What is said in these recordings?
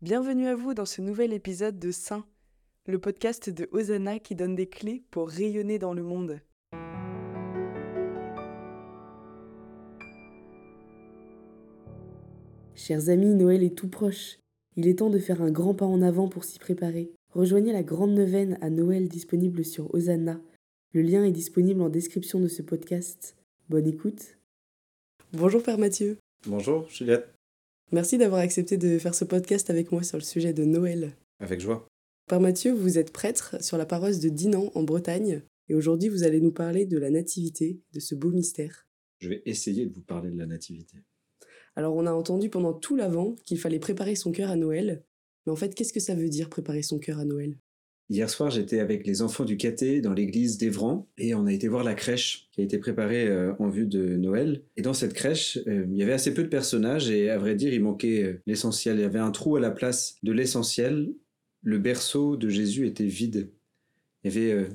Bienvenue à vous dans ce nouvel épisode de Saint, le podcast de Hosanna qui donne des clés pour rayonner dans le monde. Chers amis, Noël est tout proche. Il est temps de faire un grand pas en avant pour s'y préparer. Rejoignez la grande neuvaine à Noël disponible sur Hosanna. Le lien est disponible en description de ce podcast. Bonne écoute. Bonjour Père Mathieu. Bonjour Juliette. Merci d'avoir accepté de faire ce podcast avec moi sur le sujet de Noël. Avec joie. Père Mathieu, vous êtes prêtre sur la paroisse de Dinan en Bretagne et aujourd'hui vous allez nous parler de la nativité, de ce beau mystère. Je vais essayer de vous parler de la nativité. Alors on a entendu pendant tout l'avant qu'il fallait préparer son cœur à Noël. Mais en fait, qu'est-ce que ça veut dire préparer son cœur à Noël? Hier soir, j'étais avec les enfants du caté dans l'église d'Evran et on a été voir la crèche qui a été préparée euh, en vue de Noël. Et dans cette crèche, euh, il y avait assez peu de personnages et à vrai dire, il manquait euh, l'essentiel. Il y avait un trou à la place de l'essentiel. Le berceau de Jésus était vide. Il y avait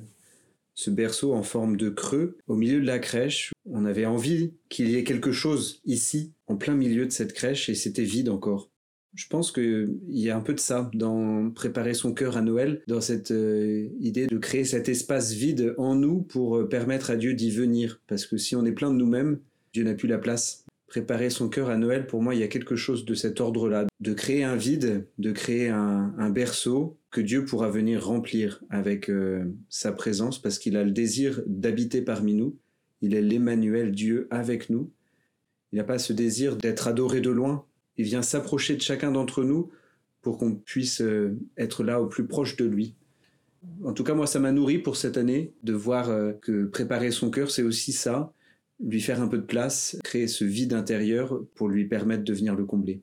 ce berceau en forme de creux au milieu de la crèche. On avait envie qu'il y ait quelque chose ici, en plein milieu de cette crèche, et c'était vide encore. Je pense qu'il y a un peu de ça dans préparer son cœur à Noël, dans cette euh, idée de créer cet espace vide en nous pour euh, permettre à Dieu d'y venir. Parce que si on est plein de nous-mêmes, Dieu n'a plus la place. Préparer son cœur à Noël, pour moi, il y a quelque chose de cet ordre-là, de créer un vide, de créer un, berceau que Dieu pourra venir remplir avec euh, sa présence, parce qu'il a le désir d'habiter parmi nous. Il est l'Emmanuel, Dieu avec nous. Il n'a pas ce désir d'être adoré de loin, il vient s'approcher de chacun d'entre nous pour qu'on puisse euh, être là au plus proche de lui. En tout cas, moi, ça m'a nourri pour cette année de voir euh, que préparer son cœur, c'est aussi ça, lui faire un peu de place, créer ce vide intérieur pour lui permettre de venir le combler.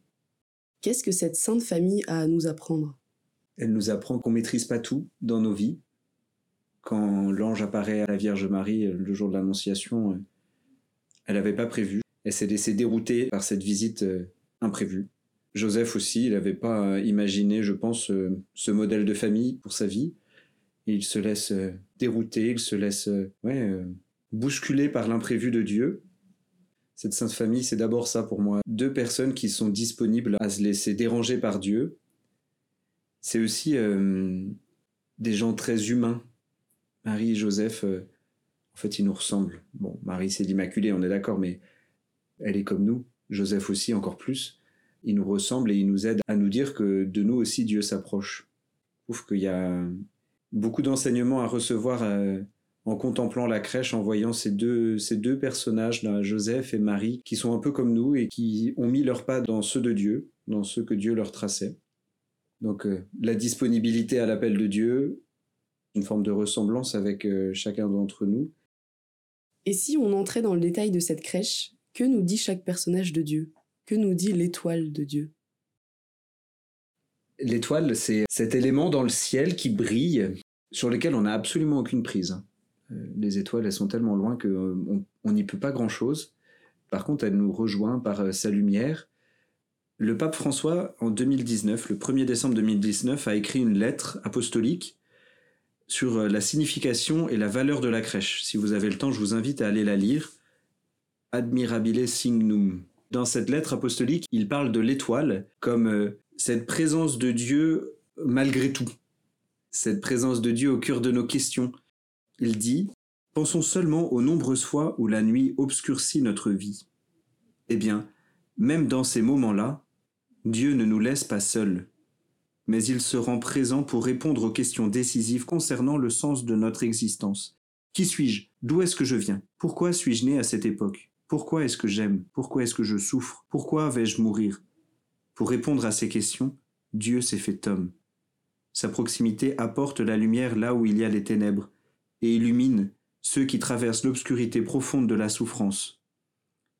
Qu'est-ce que cette sainte famille a à nous apprendre? Elle nous apprend qu'on maîtrise pas tout dans nos vies. Quand l'ange apparaît à la Vierge Marie euh, le jour de l'Annonciation, elle n'avait pas prévu. Elle s'est laissée dérouter par cette visite imprévu. Joseph aussi, il n'avait pas imaginé, je pense, euh, ce modèle de famille pour sa vie. il se laisse euh, dérouter, il se laisse euh, bousculer par l'imprévu de Dieu. Cette sainte famille, c'est d'abord ça pour moi. Deux personnes qui sont disponibles à se laisser déranger par Dieu. C'est aussi des gens très humains. Marie et Joseph, en fait, ils nous ressemblent. Bon, Marie, c'est l'Immaculée, on est d'accord, mais elle est comme nous. Joseph aussi encore plus, il nous ressemble et il nous aide à nous dire que de nous aussi Dieu s'approche. Je trouve qu'il y a beaucoup d'enseignements à recevoir euh, en contemplant la crèche, en voyant ces deux, ces deux personnages, Joseph et Marie, qui sont un peu comme nous et qui ont mis leurs pas dans ceux de Dieu, dans ceux que Dieu leur traçait. Donc euh, la disponibilité à l'appel de Dieu, une forme de ressemblance avec euh, chacun d'entre nous. Et si on entrait dans le détail de cette crèche, que nous dit chaque personnage de Dieu? Que nous dit l'étoile de Dieu? L'étoile, c'est cet élément dans le ciel qui brille, sur lequel on n'a absolument aucune prise. Euh, les étoiles, elles sont tellement loin qu'on euh, n'y peut pas grand-chose. Par contre, elle nous rejoint par euh, sa lumière. Le pape François, en 2019, le 1er décembre 2019, a écrit une lettre apostolique sur la signification et la valeur de la crèche. Si vous avez le temps, je vous invite à aller la lire. Admirabile Signum. Dans cette lettre apostolique, il parle de l'étoile comme euh, cette présence de Dieu malgré tout, cette présence de Dieu au cœur de nos questions. Il dit Pensons seulement aux nombreuses fois où la nuit obscurcit notre vie. Eh bien, même dans ces moments-là, Dieu ne nous laisse pas seuls, mais il se rend présent pour répondre aux questions décisives concernant le sens de notre existence. Qui suis-je? D'où est-ce que je viens? Pourquoi suis-je né à cette époque? Pourquoi est-ce que j'aime? Pourquoi est-ce que je souffre? Pourquoi vais-je mourir? Pour répondre à ces questions, Dieu s'est fait homme. Sa proximité apporte la lumière là où il y a les ténèbres, et illumine ceux qui traversent l'obscurité profonde de la souffrance.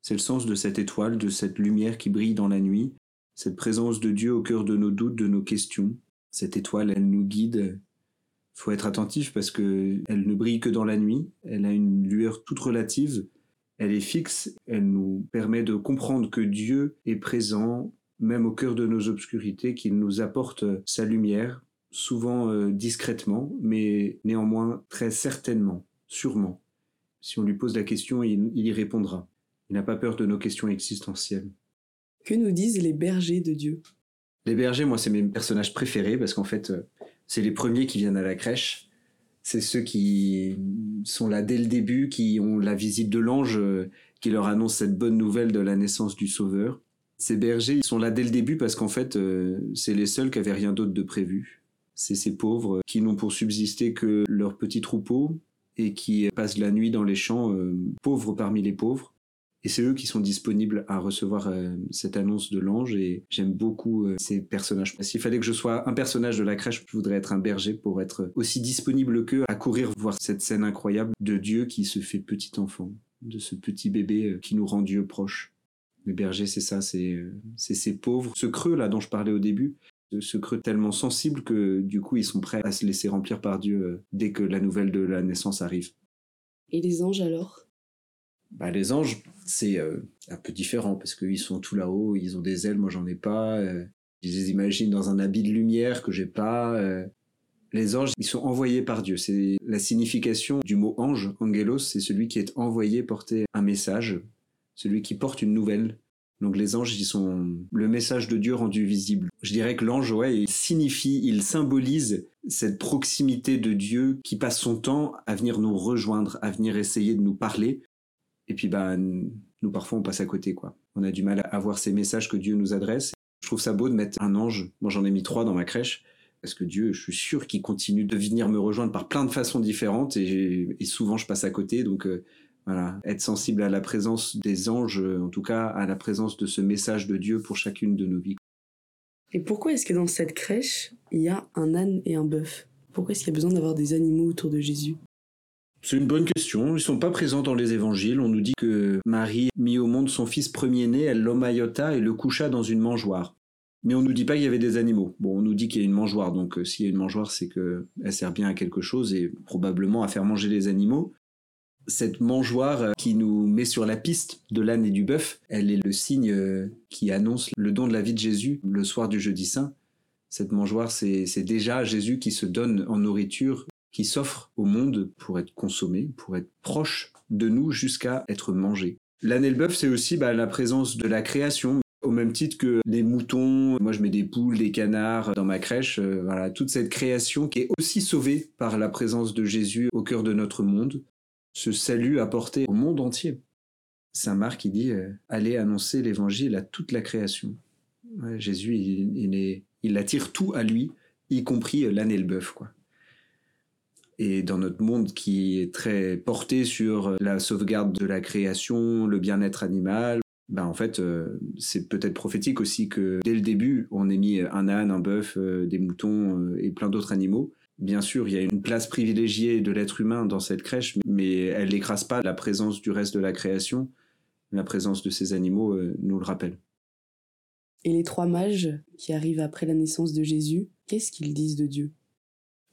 C'est le sens de cette étoile, de cette lumière qui brille dans la nuit, cette présence de Dieu au cœur de nos doutes, de nos questions. Cette étoile, elle nous guide. Faut être attentif parce que elle ne brille que dans la nuit. Elle a une lueur toute relative elle est fixe, elle nous permet de comprendre que Dieu est présent même au cœur de nos obscurités, qu'il nous apporte sa lumière, souvent euh, discrètement, mais néanmoins très certainement, sûrement. Si on lui pose la question, il, il y répondra. Il n'a pas peur de nos questions existentielles. Que nous disent les bergers de Dieu? Les bergers, moi, c'est mes personnages préférés parce qu'en fait, euh, c'est les premiers qui viennent à la crèche. C'est ceux qui sont là dès le début, qui ont la visite de l'ange euh, qui leur annonce cette bonne nouvelle de la naissance du Sauveur. Ces bergers, ils sont là dès le début parce qu'en fait, euh, c'est les seuls qui avaient rien d'autre de prévu. C'est ces pauvres qui n'ont pour subsister que leur petit troupeau et qui passent la nuit dans les champs, pauvres parmi les pauvres. Et c'est eux qui sont disponibles à recevoir euh, cette annonce de l'ange et j'aime beaucoup euh, ces personnages. S'il fallait que je sois un personnage de la crèche, je voudrais être un berger pour être aussi disponible qu'eux à courir voir cette scène incroyable de Dieu qui se fait petit enfant, de ce petit bébé euh, qui nous rend Dieu proche. Les bergers, c'est ça, c'est ces pauvres, ce creux là dont je parlais au début, ce creux tellement sensible que du coup ils sont prêts à se laisser remplir par Dieu dès que la nouvelle de la naissance arrive. Et les anges alors? Bah, les anges, c'est euh, un peu différent parce qu'ils sont tout là-haut, ils ont des ailes, moi j'en ai pas. Euh, je les imagine dans un habit de lumière que j'ai pas. Euh. Les anges, ils sont envoyés par Dieu. C'est la signification du mot ange, angelos, c'est celui qui est envoyé porter un message, celui qui porte une nouvelle. Donc les anges, ils sont le message de Dieu rendu visible. Je dirais que l'ange, ouais, il signifie, il symbolise cette proximité de Dieu qui passe son temps à venir nous rejoindre, à venir essayer de nous parler, et puis, bah, nous, parfois, on passe à côté, quoi. On a du mal à voir ces messages que Dieu nous adresse. Je trouve ça beau de mettre un ange. Moi, j'en ai mis trois dans ma crèche. Parce que Dieu, je suis sûr qu'il continue de venir me rejoindre par plein de façons différentes. Et, souvent, je passe à côté. Donc, euh, voilà, être sensible à la présence des anges, en tout cas, à la présence de ce message de Dieu pour chacune de nos vies. Et pourquoi est-ce que dans cette crèche, il y a un âne et un bœuf? Pourquoi est-ce qu'il y a besoin d'avoir des animaux autour de Jésus? C'est une bonne question. Ils sont pas présents dans les évangiles. On nous dit que Marie mit au monde son fils premier-né, elle l'omaillota et le coucha dans une mangeoire. Mais on nous dit pas qu'il y avait des animaux. Bon, on nous dit qu'il y a une mangeoire, donc euh, s'il y a une mangeoire, c'est que elle sert bien à quelque chose et probablement à faire manger les animaux. Cette mangeoire euh, qui nous met sur la piste de l'âne et du bœuf, elle est le signe euh, qui annonce le don de la vie de Jésus le soir du jeudi saint. Cette mangeoire, c'est déjà Jésus qui se donne en nourriture qui s'offre au monde pour être consommé, pour être proche de nous jusqu'à être mangé. Et le bœuf, c'est aussi bah, la présence de la création, au même titre que les moutons, moi je mets des poules, des canards dans ma crèche, euh, voilà, toute cette création qui est aussi sauvée par la présence de Jésus au cœur de notre monde, ce salut apporté au monde entier. Saint Marc, il dit, euh, allez annoncer l'évangile à toute la création. Jésus, il, il attire tout à lui, y compris l'âne et le bœuf, quoi. Et dans notre monde qui est très porté sur la sauvegarde de la création, le bien-être animal, ben en fait, euh, c'est peut-être prophétique aussi que dès le début, on ait mis un âne, un bœuf, euh, des moutons euh, et plein d'autres animaux. Bien sûr, il y a une place privilégiée de l'être humain dans cette crèche, mais elle n'écrase pas la présence du reste de la création. La présence de ces animaux nous le rappelle. Et les trois mages qui arrivent après la naissance de Jésus, qu'est-ce qu'ils disent de Dieu?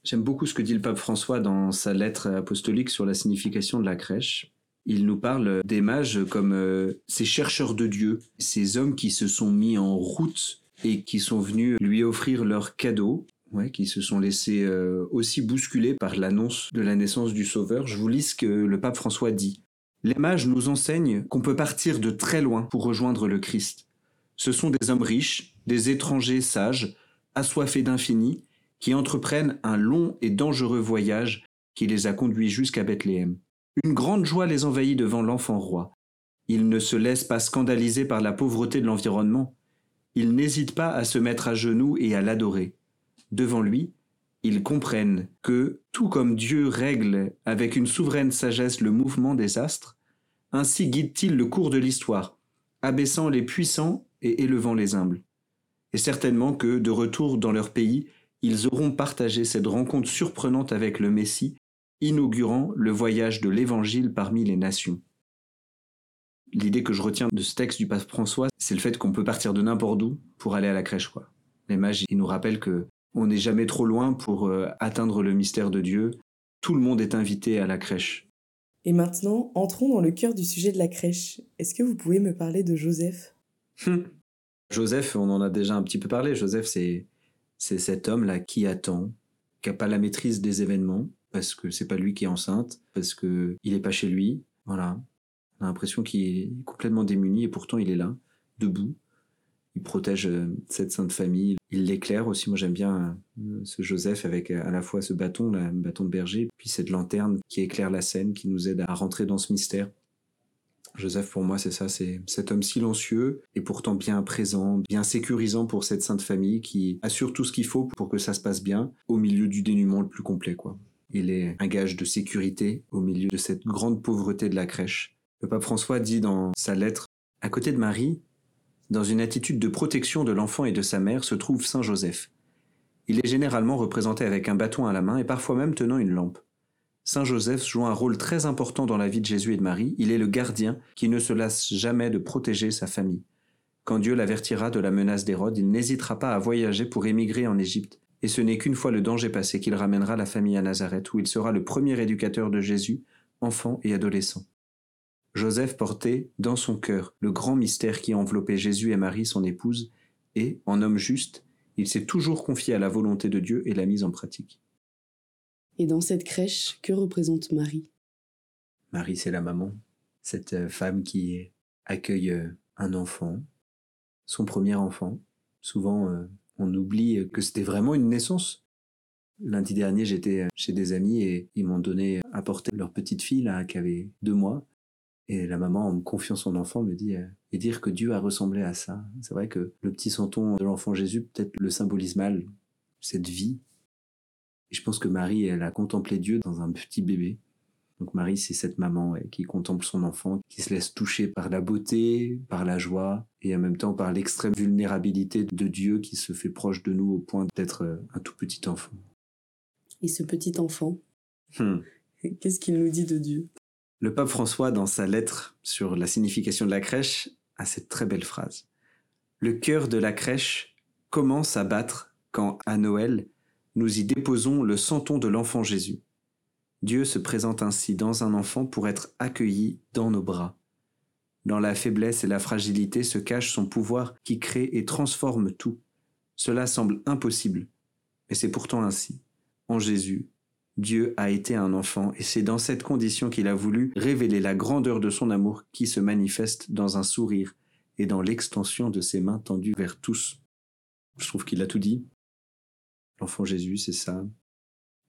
J'aime beaucoup ce que dit le pape François dans sa lettre apostolique sur la signification de la crèche. Il nous parle des mages comme euh, ces chercheurs de Dieu, ces hommes qui se sont mis en route et qui sont venus lui offrir leurs cadeaux, qui se sont laissés euh, aussi bousculer par l'annonce de la naissance du Sauveur. Je vous lis ce que le pape François dit. Les mages nous enseignent qu'on peut partir de très loin pour rejoindre le Christ. Ce sont des hommes riches, des étrangers sages, assoiffés d'infini, qui entreprennent un long et dangereux voyage qui les a conduits jusqu'à Bethléem. Une grande joie les envahit devant l'enfant roi. Ils ne se laissent pas scandaliser par la pauvreté de l'environnement. Ils n'hésitent pas à se mettre à genoux et à l'adorer. Devant lui, ils comprennent que, tout comme Dieu règle avec une souveraine sagesse le mouvement des astres, ainsi guide-t-il le cours de l'histoire, abaissant les puissants et élevant les humbles. Et certainement que, de retour dans leur pays, ils auront partagé cette rencontre surprenante avec le Messie, inaugurant le voyage de l'Évangile parmi les nations. L'idée que je retiens de ce texte du pape François, c'est le fait qu'on peut partir de n'importe où pour aller à la crèche. Quoi. Les mages, ils nous rappellent que on n'est jamais trop loin pour euh, atteindre le mystère de Dieu. Tout le monde est invité à la crèche. Et maintenant, entrons dans le cœur du sujet de la crèche. Est-ce que vous pouvez me parler de Joseph? Hum. Joseph, on en a déjà un petit peu parlé. Joseph, c'est c'est cet homme-là qui attend, qui n'a pas la maîtrise des événements, parce que c'est pas lui qui est enceinte, parce que il est pas chez lui. Voilà. On a l'impression qu'il est complètement démuni et pourtant il est là, debout. il protège euh, cette sainte famille, il l'éclaire aussi. Moi j'aime bien euh, ce Joseph avec à la fois ce bâton, le bâton de berger, puis cette lanterne qui éclaire la scène, qui nous aide à rentrer dans ce mystère. Joseph, pour moi, c'est ça, c'est cet homme silencieux et pourtant bien présent, bien sécurisant pour cette sainte famille qui assure tout ce qu'il faut pour que ça se passe bien au milieu du dénuement le plus complet, quoi. Il est un gage de sécurité au milieu de cette grande pauvreté de la crèche. Le pape François dit dans sa lettre, à côté de Marie, dans une attitude de protection de l'enfant et de sa mère se trouve Saint Joseph. Il est généralement représenté avec un bâton à la main et parfois même tenant une lampe. Saint Joseph joue un rôle très important dans la vie de Jésus et de Marie. Il est le gardien qui ne se lasse jamais de protéger sa famille. Quand Dieu l'avertira de la menace d'Hérode, il n'hésitera pas à voyager pour émigrer en Égypte. Et ce n'est qu'une fois le danger passé qu'il ramènera la famille à Nazareth, où il sera le premier éducateur de Jésus, enfant et adolescent. Joseph portait dans son cœur le grand mystère qui enveloppait Jésus et Marie, son épouse, et, en homme juste, il s'est toujours confié à la volonté de Dieu et l'a mise en pratique. Et dans cette crèche, que représente Marie? Marie, c'est la maman, cette euh, femme qui accueille euh, un enfant, son premier enfant. Souvent, euh, on oublie que c'était vraiment une naissance. Lundi dernier, j'étais chez des amis et ils m'ont donné à porter leur petite fille là, qui avait deux mois. Et la maman, en me confiant son enfant, me dit et dire que Dieu a ressemblé à ça. C'est vrai que le petit santon de l'enfant Jésus peut-être le symbolise mal, cette vie et je pense que Marie, elle a contemplé Dieu dans un petit bébé. Donc Marie, c'est cette maman qui contemple son enfant, qui se laisse toucher par la beauté, par la joie, et en même temps par l'extrême vulnérabilité de Dieu qui se fait proche de nous au point d'être euh, un tout petit enfant. Et ce petit enfant, hmm. qu'est-ce qu'il nous dit de Dieu? Le pape François, dans sa lettre sur la signification de la crèche, a cette très belle phrase. Le cœur de la crèche commence à battre quand, à Noël, nous y déposons le santon de l'enfant Jésus. Dieu se présente ainsi dans un enfant pour être accueilli dans nos bras. Dans la faiblesse et la fragilité se cache son pouvoir qui crée et transforme tout. Cela semble impossible, mais c'est pourtant ainsi. En Jésus, Dieu a été un enfant et c'est dans cette condition qu'il a voulu révéler la grandeur de son amour qui se manifeste dans un sourire et dans l'extension de ses mains tendues vers tous. Je trouve qu'il a tout dit. L'enfant Jésus, c'est ça.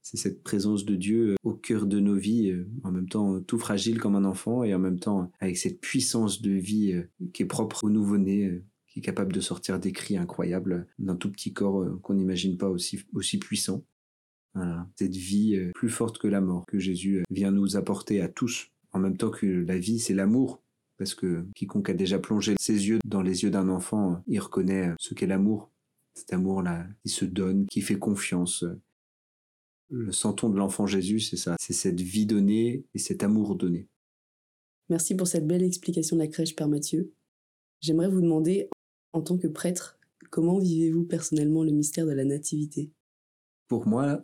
C'est cette présence de Dieu euh, au cœur de nos vies, euh, en même temps tout fragile comme un enfant et en même temps avec cette puissance de vie euh, qui est propre au nouveau-né, qui est capable de sortir des cris incroyables d'un tout petit corps qu'on n'imagine pas aussi, puissant. Cette vie plus forte que la mort que Jésus vient nous apporter à tous, en même temps que la vie, c'est l'amour. Parce que quiconque a déjà plongé ses yeux dans les yeux d'un enfant, il reconnaît ce qu'est l'amour cet amour-là qui se donne, qui fait confiance. Le santon de l'enfant Jésus, c'est ça, c'est cette vie donnée et cet amour donné. Merci pour cette belle explication de la crèche, Père Mathieu. J'aimerais vous demander, en tant que prêtre, comment vivez-vous personnellement le mystère de la Nativité? Pour moi,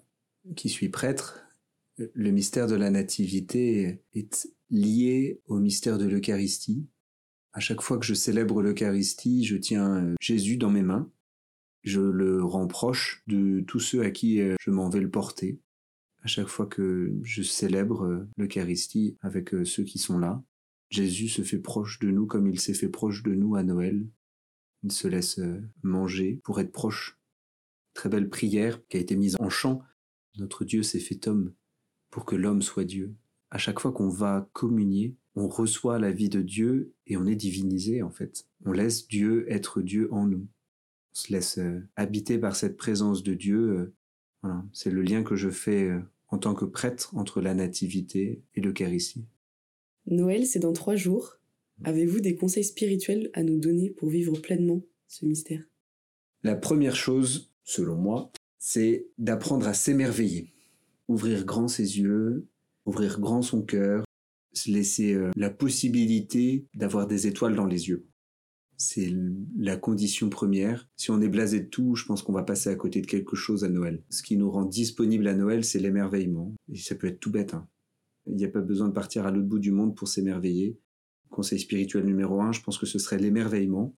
qui suis prêtre, le mystère de la Nativité est lié au mystère de l'Eucharistie. À chaque fois que je célèbre l'Eucharistie, je tiens Jésus dans mes mains je le rends proche de tous ceux à qui euh, je m'en vais le porter. À chaque fois que je célèbre euh, l'Eucharistie avec euh, ceux qui sont là, Jésus se fait proche de nous comme il s'est fait proche de nous à Noël. Il se laisse manger pour être proche. Très belle prière qui a été mise en chant. Notre Dieu s'est fait homme pour que l'homme soit Dieu. À chaque fois qu'on va communier, on reçoit la vie de Dieu et on est divinisé en fait. On laisse Dieu être Dieu en nous se laisse euh, habiter par cette présence de Dieu. Euh, voilà, c'est le lien que je fais euh, en tant que prêtre entre la nativité et l'Eucharistie. Noël, c'est dans trois jours. Avez-vous des conseils spirituels à nous donner pour vivre pleinement ce mystère? La première chose, selon moi, c'est d'apprendre à s'émerveiller, ouvrir grand ses yeux, ouvrir grand son cœur, se laisser la possibilité d'avoir des étoiles dans les yeux. C'est la condition première. Si on est blasé de tout, je pense qu'on va passer à côté de quelque chose à Noël. Ce qui nous rend disponible à Noël, c'est l'émerveillement. Et ça peut être tout bête. Hein. Il n'y a pas besoin de partir à l'autre bout du monde pour s'émerveiller. Conseil spirituel numéro un, je pense que ce serait l'émerveillement.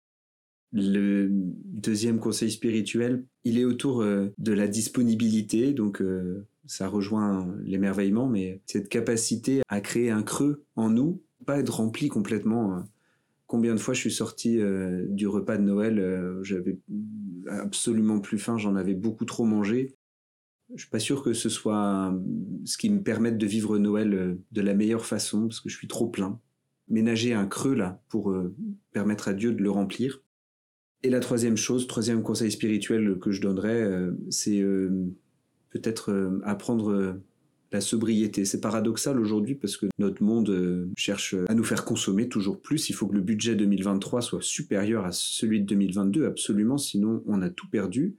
Le deuxième conseil spirituel, il est autour euh, de la disponibilité, donc euh, ça rejoint l'émerveillement, mais cette capacité à créer un creux en nous, pas être rempli complètement. Combien de fois je suis sorti euh, du repas de Noël, euh, j'avais absolument plus faim, j'en avais beaucoup trop mangé. Je suis pas sûr que ce soit ce qui me permette de vivre Noël euh, de la meilleure façon, parce que je suis trop plein. Ménager un creux là pour permettre à Dieu de le remplir. Et la troisième chose, troisième conseil spirituel que je donnerais, c'est peut-être apprendre la sobriété. C'est paradoxal aujourd'hui parce que notre monde euh, cherche à nous faire consommer toujours plus. Il faut que le budget 2023 soit supérieur à celui de 2022, absolument, sinon on a tout perdu.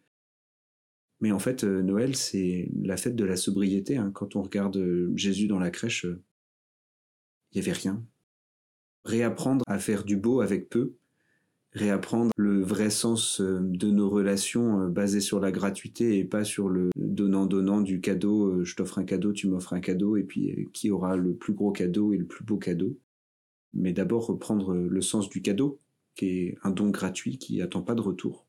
Mais en fait, euh, Noël, c'est la fête de la sobriété. Hein. Quand on regarde euh, Jésus dans la crèche, il n'y avait rien. Réapprendre à faire du beau avec peu, réapprendre le vrai sens euh, de nos relations euh, basées sur la gratuité et pas sur le donnant-donnant du cadeau, euh, je t'offre un cadeau, tu m'offres un cadeau, et puis qui aura le plus gros cadeau et le plus beau cadeau. Mais d'abord reprendre le sens du cadeau, qui est un don gratuit qui n'attend pas de retour.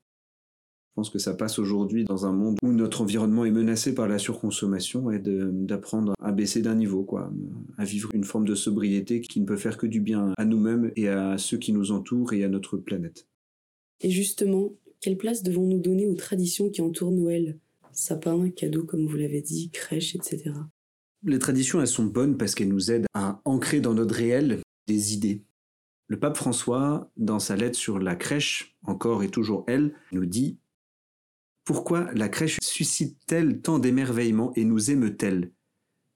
Pense que ça passe aujourd'hui dans un monde où notre environnement est menacé par la surconsommation et d'apprendre à baisser d'un niveau, quoi, à vivre une forme de sobriété qui ne peut faire que du bien à nous-mêmes et à ceux qui nous entourent et à notre planète. Et justement, quelle place devons-nous donner aux traditions qui entourent Noël? Sapin, cadeaux comme vous l'avez dit, crèche, etc. Les traditions, elles sont bonnes parce qu'elles nous aident à ancrer dans notre réel des idées. Le pape François, dans sa lettre sur la crèche, encore et toujours elle, nous dit pourquoi la crèche suscite-t-elle tant d'émerveillement et nous émeut-elle?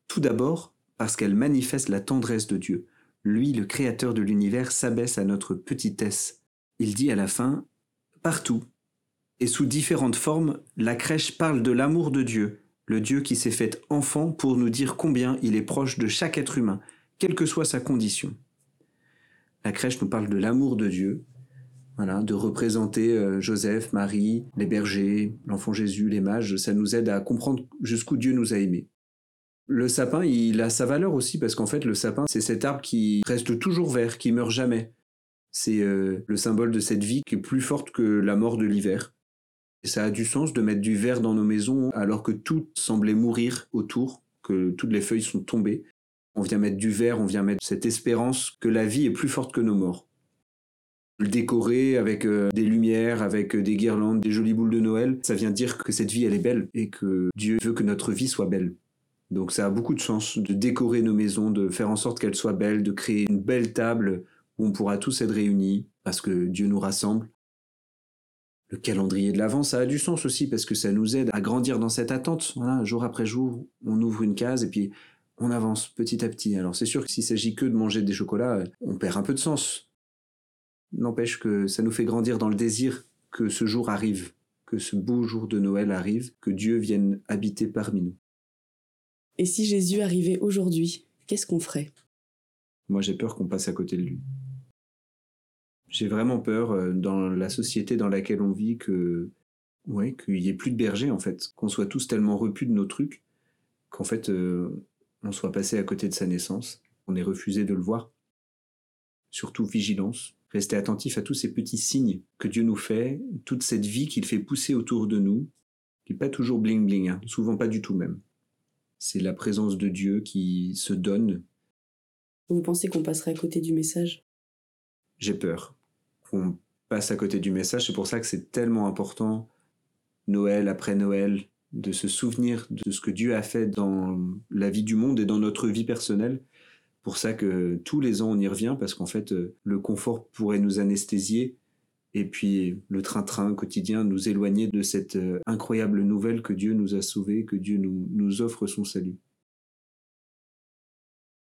Tout d'abord, parce qu'elle manifeste la tendresse de Dieu. Lui, le Créateur de l'univers, s'abaisse à notre petitesse. Il dit à la fin Partout, et sous différentes formes, la crèche parle de l'amour de Dieu, le Dieu qui s'est fait enfant pour nous dire combien il est proche de chaque être humain, quelle que soit sa condition. La crèche nous parle de l'amour de Dieu, voilà, de représenter euh, Joseph, Marie, les bergers, l'enfant Jésus, les mages, ça nous aide à comprendre jusqu'où Dieu nous a aimés. Le sapin, il a sa valeur aussi parce qu'en fait, le sapin, c'est cet arbre qui reste toujours vert, qui meurt jamais. C'est euh, le symbole de cette vie qui est plus forte que la mort de l'hiver. Et ça a du sens de mettre du vert dans nos maisons alors que tout semblait mourir autour, que toutes les feuilles sont tombées. On vient mettre du vert, on vient mettre cette espérance que la vie est plus forte que nos morts le décorer avec euh, des lumières, avec euh, des guirlandes, des jolies boules de Noël, ça vient dire que cette vie elle est belle et que Dieu veut que notre vie soit belle. Donc ça a beaucoup de sens de décorer nos maisons, de faire en sorte qu'elles soient belles, de créer une belle table où on pourra tous être réunis parce que Dieu nous rassemble. Le calendrier de l'Avent, ça a du sens aussi parce que ça nous aide à grandir dans cette attente. Voilà, jour après jour, on ouvre une case et puis on avance petit à petit. Alors c'est sûr que s'il s'agit que de manger des chocolats, on perd un peu de sens. N'empêche que ça nous fait grandir dans le désir que ce jour arrive, que ce beau jour de Noël arrive, que Dieu vienne habiter parmi nous. Et si Jésus arrivait aujourd'hui, qu'est-ce qu'on ferait? Moi j'ai peur qu'on passe à côté de lui. J'ai vraiment peur euh, dans la société dans laquelle on vit que ouais, qu'il y ait plus de bergers en fait, qu'on soit tous tellement repus de nos trucs qu'en fait euh, on soit passé à côté de sa naissance, on ait refusé de le voir. Surtout vigilance, rester attentif à tous ces petits signes que Dieu nous fait, toute cette vie qu'il fait pousser autour de nous, qui n'est pas toujours bling bling, hein, souvent pas du tout même. C'est la présence de Dieu qui se donne. Vous pensez qu'on passerait à côté du message? J'ai peur qu'on passe à côté du message. C'est pour ça que c'est tellement important, Noël après Noël, de se souvenir de ce que Dieu a fait dans la vie du monde et dans notre vie personnelle pour ça que tous les ans on y revient parce qu'en fait euh, le confort pourrait nous anesthésier et puis le train-train quotidien nous éloigner de cette euh, incroyable nouvelle que Dieu nous a sauvés, que Dieu nous, nous offre son salut.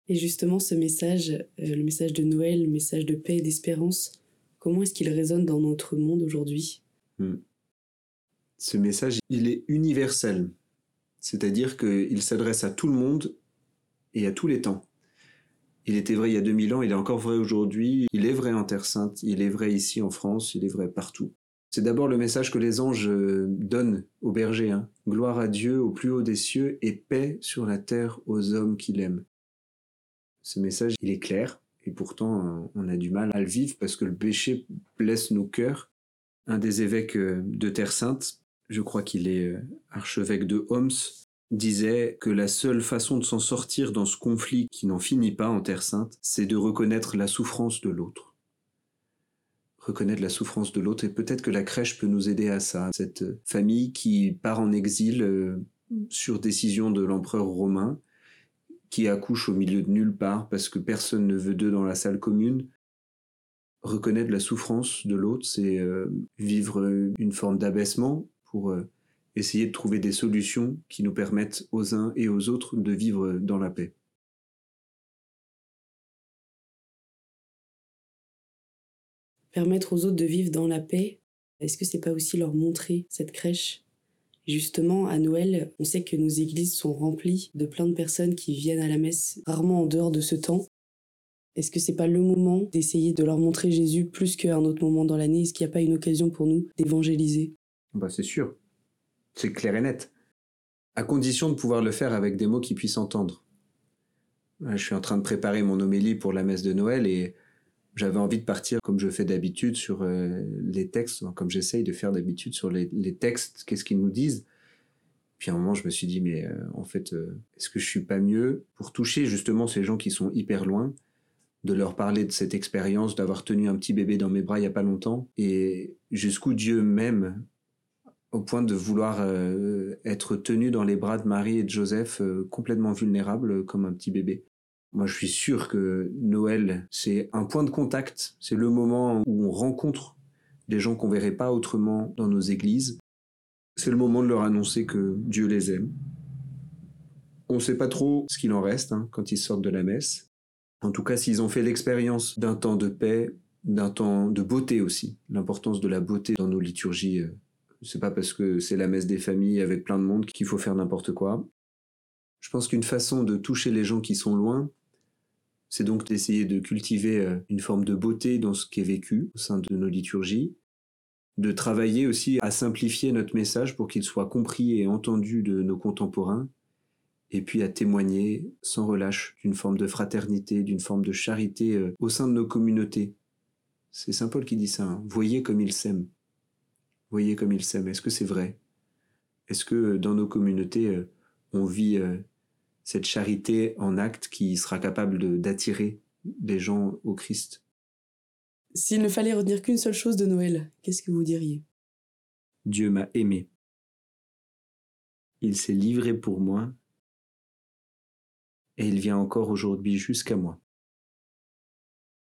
Et justement ce message, euh, le message de Noël, le message de paix et d'espérance, comment est-ce qu'il résonne dans notre monde aujourd'hui? Hmm. Ce message, il est universel, c'est-à-dire qu'il s'adresse à tout le monde et à tous les temps. Il était vrai il y a 2000 ans, il est encore vrai aujourd'hui, il est vrai en Terre Sainte, il est vrai ici en France, il est vrai partout. C'est d'abord le message que les anges euh, donnent aux bergers. Hein. Gloire à Dieu au plus haut des cieux et paix sur la terre aux hommes qu'il aime. Ce message, il est clair, et pourtant euh, on a du mal à le vivre parce que le péché blesse nos cœurs. Un des évêques euh, de Terre Sainte, je crois qu'il est archevêque de Homs, disait que la seule façon de s'en sortir dans ce conflit qui n'en finit pas en Terre Sainte, c'est de reconnaître la souffrance de l'autre. reconnaître la souffrance de l'autre et peut-être que la crèche peut nous aider à ça. Cette famille qui part en exil euh, sur décision de l'empereur romain, qui accouche au milieu de nulle part parce que personne ne veut d'eux dans la salle commune. Reconnaître la souffrance de l'autre, c'est euh, vivre une forme d'abaissement pour euh, essayer de trouver des solutions qui nous permettent aux uns et aux autres de vivre dans la paix. Permettre aux autres de vivre dans la paix, est-ce que c'est pas aussi leur montrer cette crèche? Justement, à Noël, on sait que nos églises sont remplies de plein de personnes qui viennent à la messe rarement en dehors de ce temps. Est-ce que c'est pas le moment d'essayer de leur montrer Jésus plus qu'à un autre moment dans l'année? Est-ce qu'il n'y a pas une occasion pour nous d'évangéliser? Bah c'est sûr. C'est clair et net. À condition de pouvoir le faire avec des mots qui puissent entendre. Je suis en train de préparer mon homélie pour la messe de Noël et j'avais envie de partir comme je fais d'habitude sur euh, les textes, comme j'essaye de faire d'habitude sur les, textes, qu'est-ce qu'ils nous disent. Puis à un moment, je me suis dit, mais euh, en fait, euh, est-ce que je suis pas mieux pour toucher justement ces gens qui sont hyper loin, de leur parler de cette expérience, d'avoir tenu un petit bébé dans mes bras il y a pas longtemps, et jusqu'où Dieu m'aime au point de vouloir être tenu dans les bras de Marie et de Joseph complètement vulnérable comme un petit bébé. Moi, je suis sûr que Noël, c'est un point de contact. C'est le moment où on rencontre des gens qu'on verrait pas autrement dans nos églises. C'est le moment de leur annoncer que Dieu les aime. On ne sait pas trop ce qu'il en reste hein, quand ils sortent de la messe. En tout cas, s'ils ont fait l'expérience d'un temps de paix, d'un temps de beauté aussi, l'importance de la beauté dans nos liturgies. Euh, c'est pas parce que c'est la messe des familles avec plein de monde qu'il faut faire n'importe quoi. Je pense qu'une façon de toucher les gens qui sont loin, c'est donc d'essayer de cultiver euh, une forme de beauté dans ce qui est vécu au sein de nos liturgies, de travailler aussi à simplifier notre message pour qu'il soit compris et entendu de nos contemporains, et puis à témoigner sans relâche d'une forme de fraternité, d'une forme de charité euh, au sein de nos communautés. C'est Saint Paul qui dit ça. Hein. Voyez comme il s'aime. Voyez comme il s'aime. Est-ce que c'est vrai? Est-ce que euh, dans nos communautés, on vit cette charité en acte qui sera capable d'attirer des gens au Christ? S'il ne fallait retenir qu'une seule chose de Noël, qu'est-ce que vous diriez? Dieu m'a aimé. Il s'est livré pour moi et il vient encore aujourd'hui jusqu'à moi.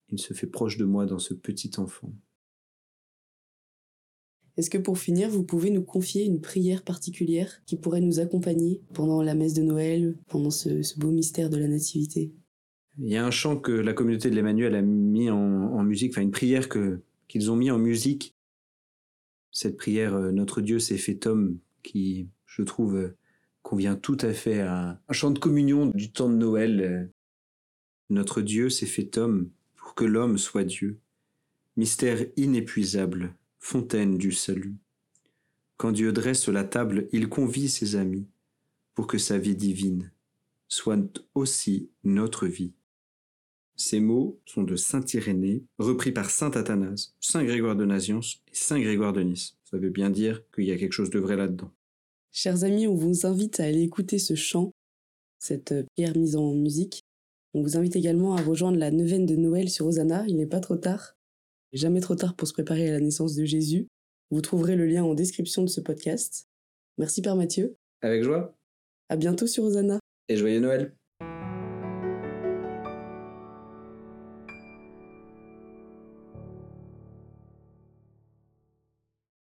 Il se fait proche de moi dans ce petit enfant. Est-ce que pour finir, vous pouvez nous confier une prière particulière qui pourrait nous accompagner pendant la messe de Noël, pendant ce, beau mystère de la Nativité? Il y a un chant que la communauté de l'Emmanuel a mis en, musique, enfin une prière qu'ils ont mis en musique. Cette prière euh, Notre Dieu s'est fait homme, qui, je trouve, euh, convient tout à fait à un chant de communion du temps de Noël. Euh. Notre Dieu s'est fait homme pour que l'homme soit Dieu. Mystère inépuisable, fontaine du salut. Quand Dieu dresse la table, il convie ses amis pour que sa vie divine soit aussi notre vie. Ces mots sont de Saint Irénée, repris par Saint Athanase, Saint Grégoire de Naziance et Saint Grégoire de Nice. Ça veut bien dire qu'il y a quelque chose de vrai là-dedans. Chers amis, on vous invite à aller écouter ce chant, cette pierre mise en musique. On vous invite également à rejoindre la neuvaine de Noël sur Hosanna, il n'est pas trop tard. Jamais trop tard pour se préparer à la naissance de Jésus. Vous trouverez le lien en description de ce podcast. Merci Père Mathieu. Avec joie. À bientôt sur Hosanna. Et joyeux Noël.